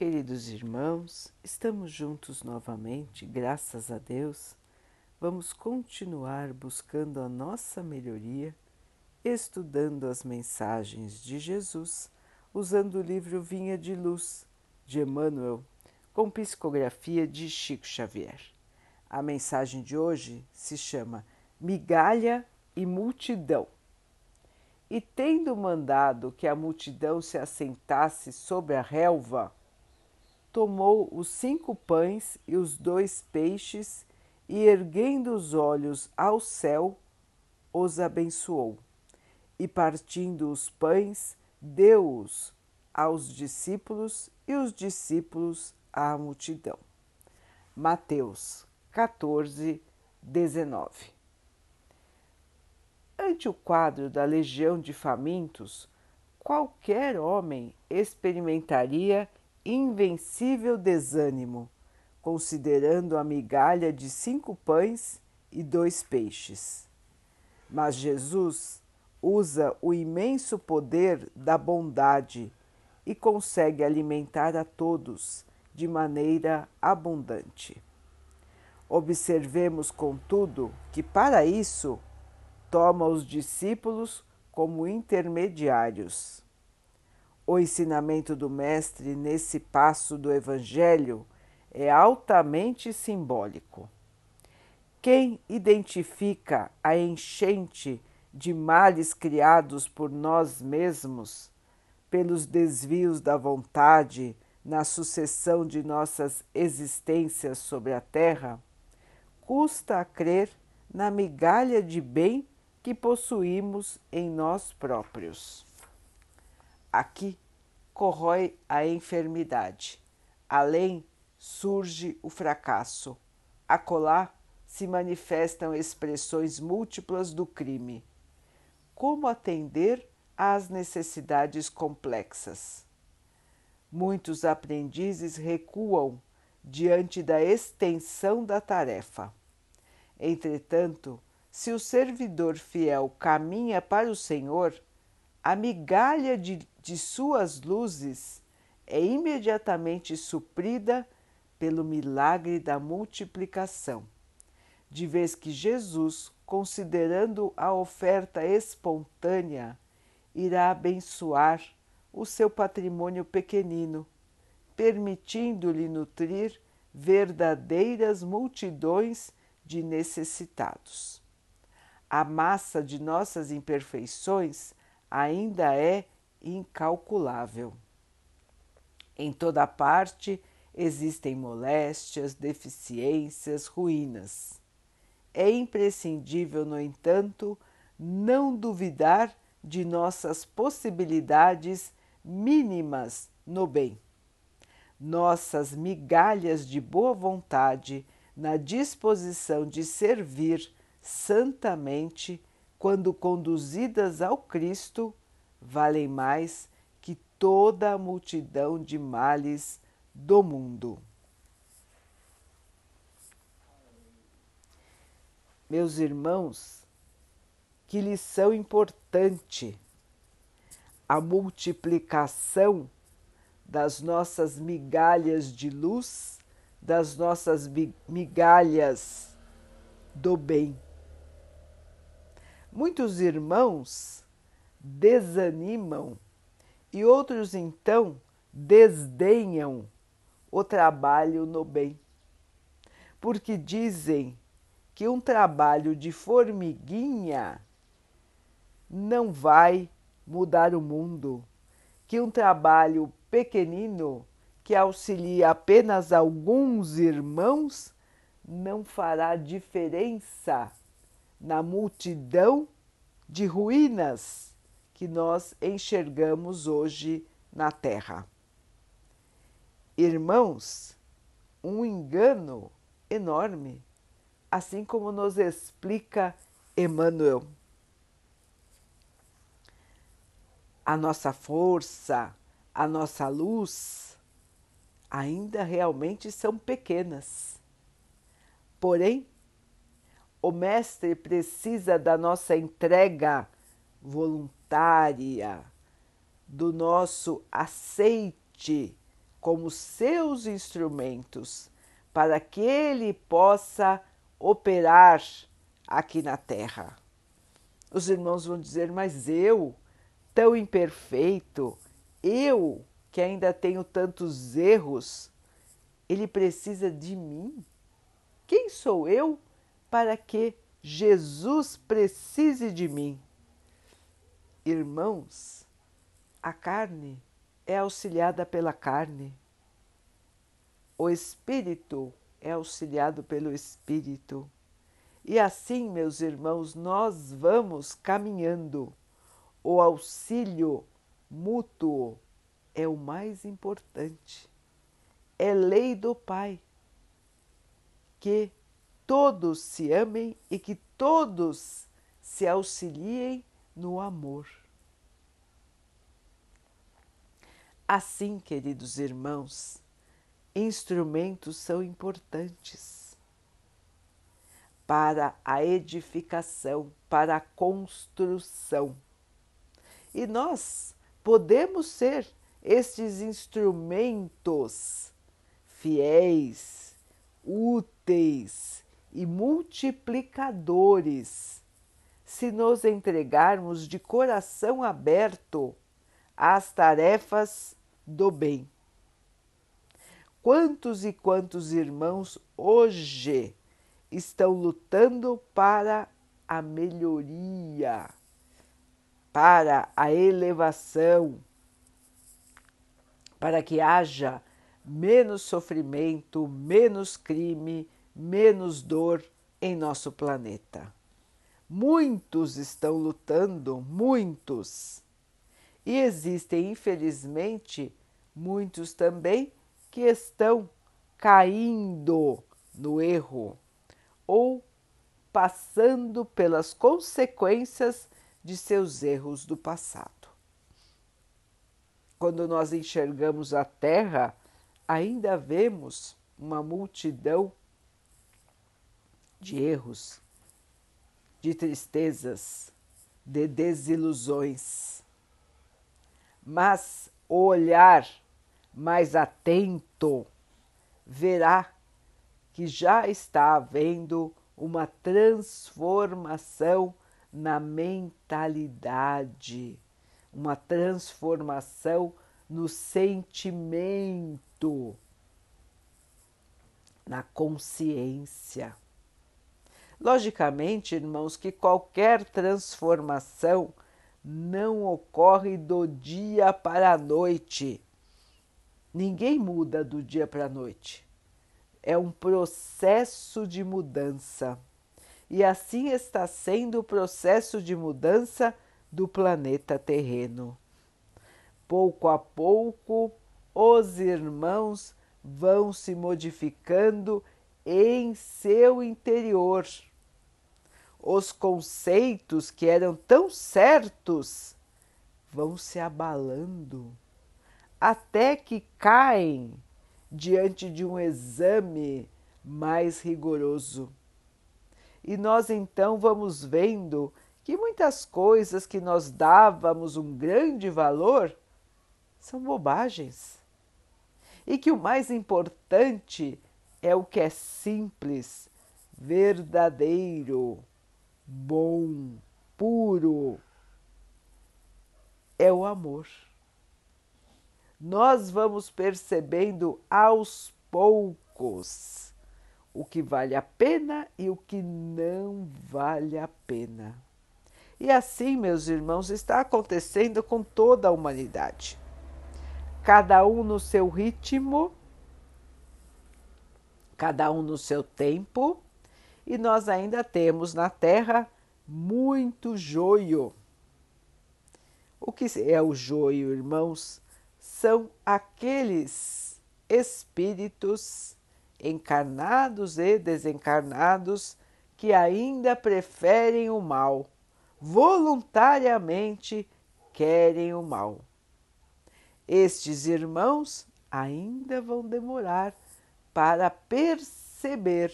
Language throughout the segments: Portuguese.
Queridos irmãos, estamos juntos novamente, graças a Deus. Vamos continuar buscando a nossa melhoria, estudando as mensagens de Jesus, usando o livro Vinha de Luz, de Emmanuel, com psicografia de Chico Xavier. A mensagem de hoje se chama Migalha e Multidão. E tendo mandado que a multidão se assentasse sobre a relva, tomou os cinco pães e os dois peixes e, erguendo os olhos ao céu, os abençoou. E partindo os pães, deu-os aos discípulos e os discípulos à multidão. Mateus 14, 19. Ante o quadro da legião de famintos, qualquer homem experimentaria invencível desânimo, considerando a migalha de cinco pães e dois peixes. Mas Jesus usa o imenso poder da bondade e consegue alimentar a todos de maneira abundante. Observemos, contudo, que para isso toma os discípulos como intermediários. O ensinamento do Mestre nesse passo do Evangelho é altamente simbólico. Quem identifica a enchente de males criados por nós mesmos, pelos desvios da vontade na sucessão de nossas existências sobre a Terra, custa a crer na migalha de bem que possuímos em nós próprios. Aqui corrói a enfermidade, além surge o fracasso, acolá se manifestam expressões múltiplas do crime. Como atender às necessidades complexas? Muitos aprendizes recuam diante da extensão da tarefa. Entretanto, se o servidor fiel caminha para o Senhor, a migalha de, de suas luzes é imediatamente suprida pelo milagre da multiplicação, de vez que Jesus, considerando a oferta espontânea, irá abençoar o seu patrimônio pequenino, permitindo-lhe nutrir verdadeiras multidões de necessitados. A massa de nossas imperfeições ainda é incalculável. Em toda parte existem moléstias, deficiências, ruínas. É imprescindível, no entanto, não duvidar de nossas possibilidades mínimas no bem. Nossas migalhas de boa vontade na disposição de servir santamente quando conduzidas ao Cristo, valem mais que toda a multidão de males do mundo. Meus irmãos, que lição importante! A multiplicação das nossas migalhas de luz, das nossas migalhas do bem Muitos irmãos desanimam e outros então desdenham o trabalho no bem, porque dizem que um trabalho de formiguinha não vai mudar o mundo, que um trabalho pequenino que auxilia apenas alguns irmãos não fará diferença na multidão de ruínas que nós enxergamos hoje na Terra. Irmãos, um engano enorme, assim como nos explica Emmanuel. A nossa força, a nossa luz ainda realmente são pequenas. Porém, o Mestre precisa da nossa entrega voluntária, do nosso aceite como seus instrumentos para que ele possa operar aqui na Terra. Os irmãos vão dizer, mas eu, tão imperfeito, eu que ainda tenho tantos erros, ele precisa de mim? Quem sou eu para que Jesus precise de mim? Irmãos, a carne é auxiliada pela carne, o espírito é auxiliado pelo espírito. E assim, meus irmãos, nós vamos caminhando. O auxílio mútuo é o mais importante. É lei do Pai que todos se amem e que todos se auxiliem no amor. Assim, queridos irmãos, instrumentos são importantes para a edificação, para a construção. E nós podemos ser estes instrumentos fiéis, úteis e multiplicadores se nos entregarmos de coração aberto às tarefas do bem. Quantos e quantos irmãos hoje estão lutando para a melhoria, para a elevação, para que haja menos sofrimento, menos crime, menos dor em nosso planeta. Muitos estão lutando, muitos. E existem, infelizmente, muitos também que estão caindo no erro ou passando pelas consequências de seus erros do passado. Quando nós enxergamos a Terra, ainda vemos uma multidão de erros, de tristezas, de desilusões. Mas o olhar mais atento, verá que já está havendo uma transformação na mentalidade, uma transformação no sentimento, na consciência. Logicamente, irmãos, que qualquer transformação não ocorre do dia para a noite Ninguém muda do dia para a noite. É um processo de mudança. E assim está sendo o processo de mudança do planeta terreno. Pouco a pouco, os irmãos vão se modificando em seu interior. Os conceitos que eram tão certos vão se abalando até que caem diante de um exame mais rigoroso. E nós então vamos vendo que muitas coisas que nós dávamos um grande valor são bobagens. E que o mais importante é o que é simples, verdadeiro, bom, puro. É o amor nós vamos percebendo aos poucos o que vale a pena e o que não vale a pena. E assim, meus irmãos, está acontecendo com toda a humanidade. Cada um no seu ritmo, cada um no seu tempo, e nós ainda temos na Terra muito joio. O que é o joio, irmãos? são aqueles espíritos encarnados e desencarnados que ainda preferem o mal, voluntariamente querem o mal. Estes irmãos ainda vão demorar para perceber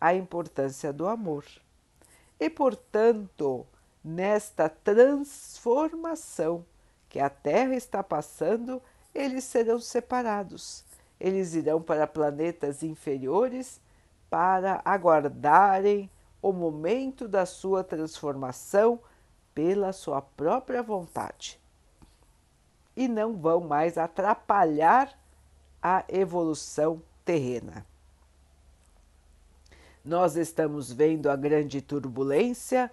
a importância do amor. E, portanto, nesta transformação que a Terra está passando, eles serão separados. Eles irão para planetas inferiores para aguardarem o momento da sua transformação pela sua própria vontade. E não vão mais atrapalhar a evolução terrena. Nós estamos vendo a grande turbulência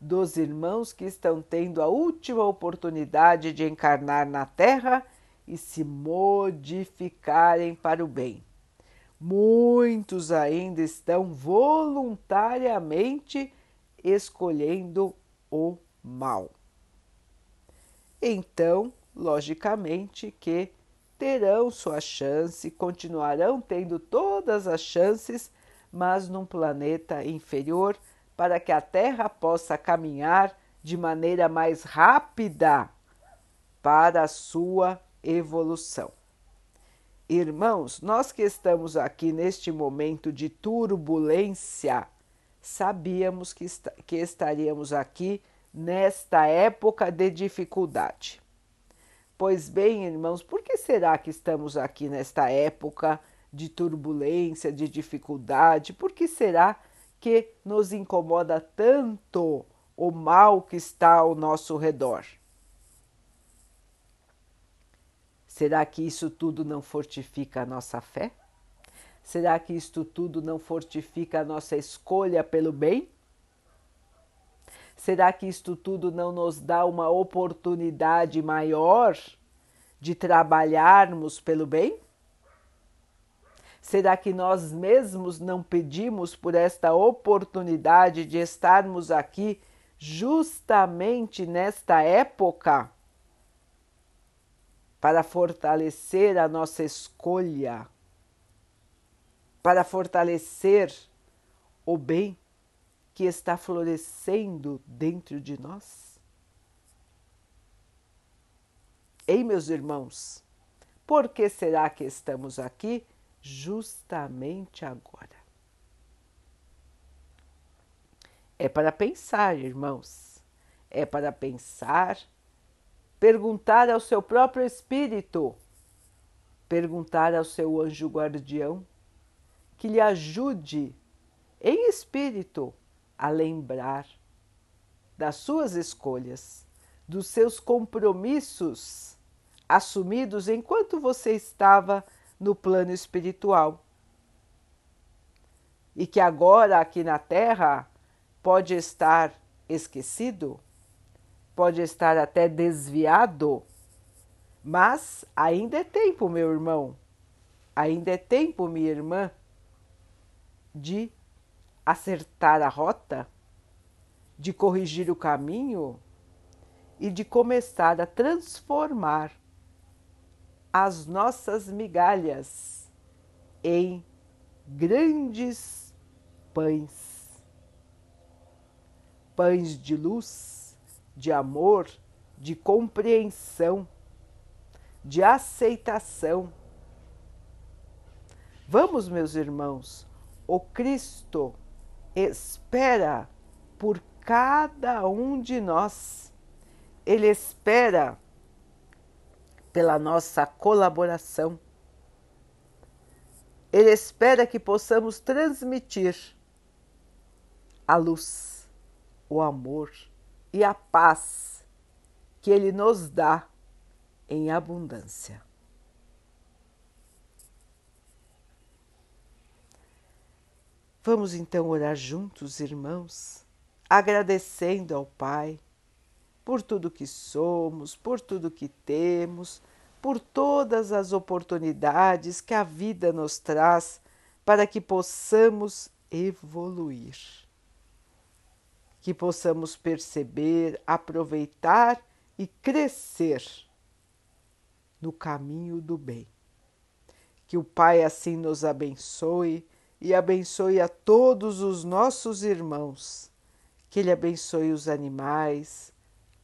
dos irmãos que estão tendo a última oportunidade de encarnar na Terra e se modificarem para o bem. Muitos ainda estão voluntariamente escolhendo o mal. Então, logicamente que terão sua chance, continuarão tendo todas as chances, mas num planeta inferior, para que a Terra possa caminhar de maneira mais rápida para a sua evolução. Irmãos, nós que estamos aqui neste momento de turbulência, sabíamos que, est que estaríamos aqui nesta época de dificuldade. Pois bem, irmãos, por que será que estamos aqui nesta época de turbulência, de dificuldade? Por que será que nos incomoda tanto o mal que está ao nosso redor? Será que isso tudo não fortifica a nossa fé? Será que isto tudo não fortifica a nossa escolha pelo bem? Será que isto tudo não nos dá uma oportunidade maior de trabalharmos pelo bem? Será que nós mesmos não pedimos por esta oportunidade de estarmos aqui justamente nesta época? Para fortalecer a nossa escolha, para fortalecer o bem que está florescendo dentro de nós? Ei, meus irmãos, por que será que estamos aqui justamente agora? É para pensar, irmãos, é para pensar, perguntar ao seu próprio espírito, perguntar ao seu anjo guardião que lhe ajude em espírito a lembrar das suas escolhas, dos seus compromissos assumidos enquanto você estava no plano espiritual. E que agora aqui na Terra pode estar esquecido, pode estar até desviado, mas ainda é tempo, meu irmão, ainda é tempo, minha irmã, de acertar a rota, de corrigir o caminho e de começar a transformar as nossas migalhas em grandes pães. Pães de luz, de amor, de compreensão, de aceitação. Vamos, meus irmãos, o Cristo espera por cada um de nós. Ele espera pela nossa colaboração. Ele espera que possamos transmitir a luz, o amor e a paz que Ele nos dá em abundância. Vamos então orar juntos, irmãos, agradecendo ao Pai por tudo que somos, por tudo que temos, por todas as oportunidades que a vida nos traz para que possamos evoluir, que possamos perceber, aproveitar e crescer no caminho do bem. Que o Pai assim nos abençoe e abençoe a todos os nossos irmãos. Que Ele abençoe os animais,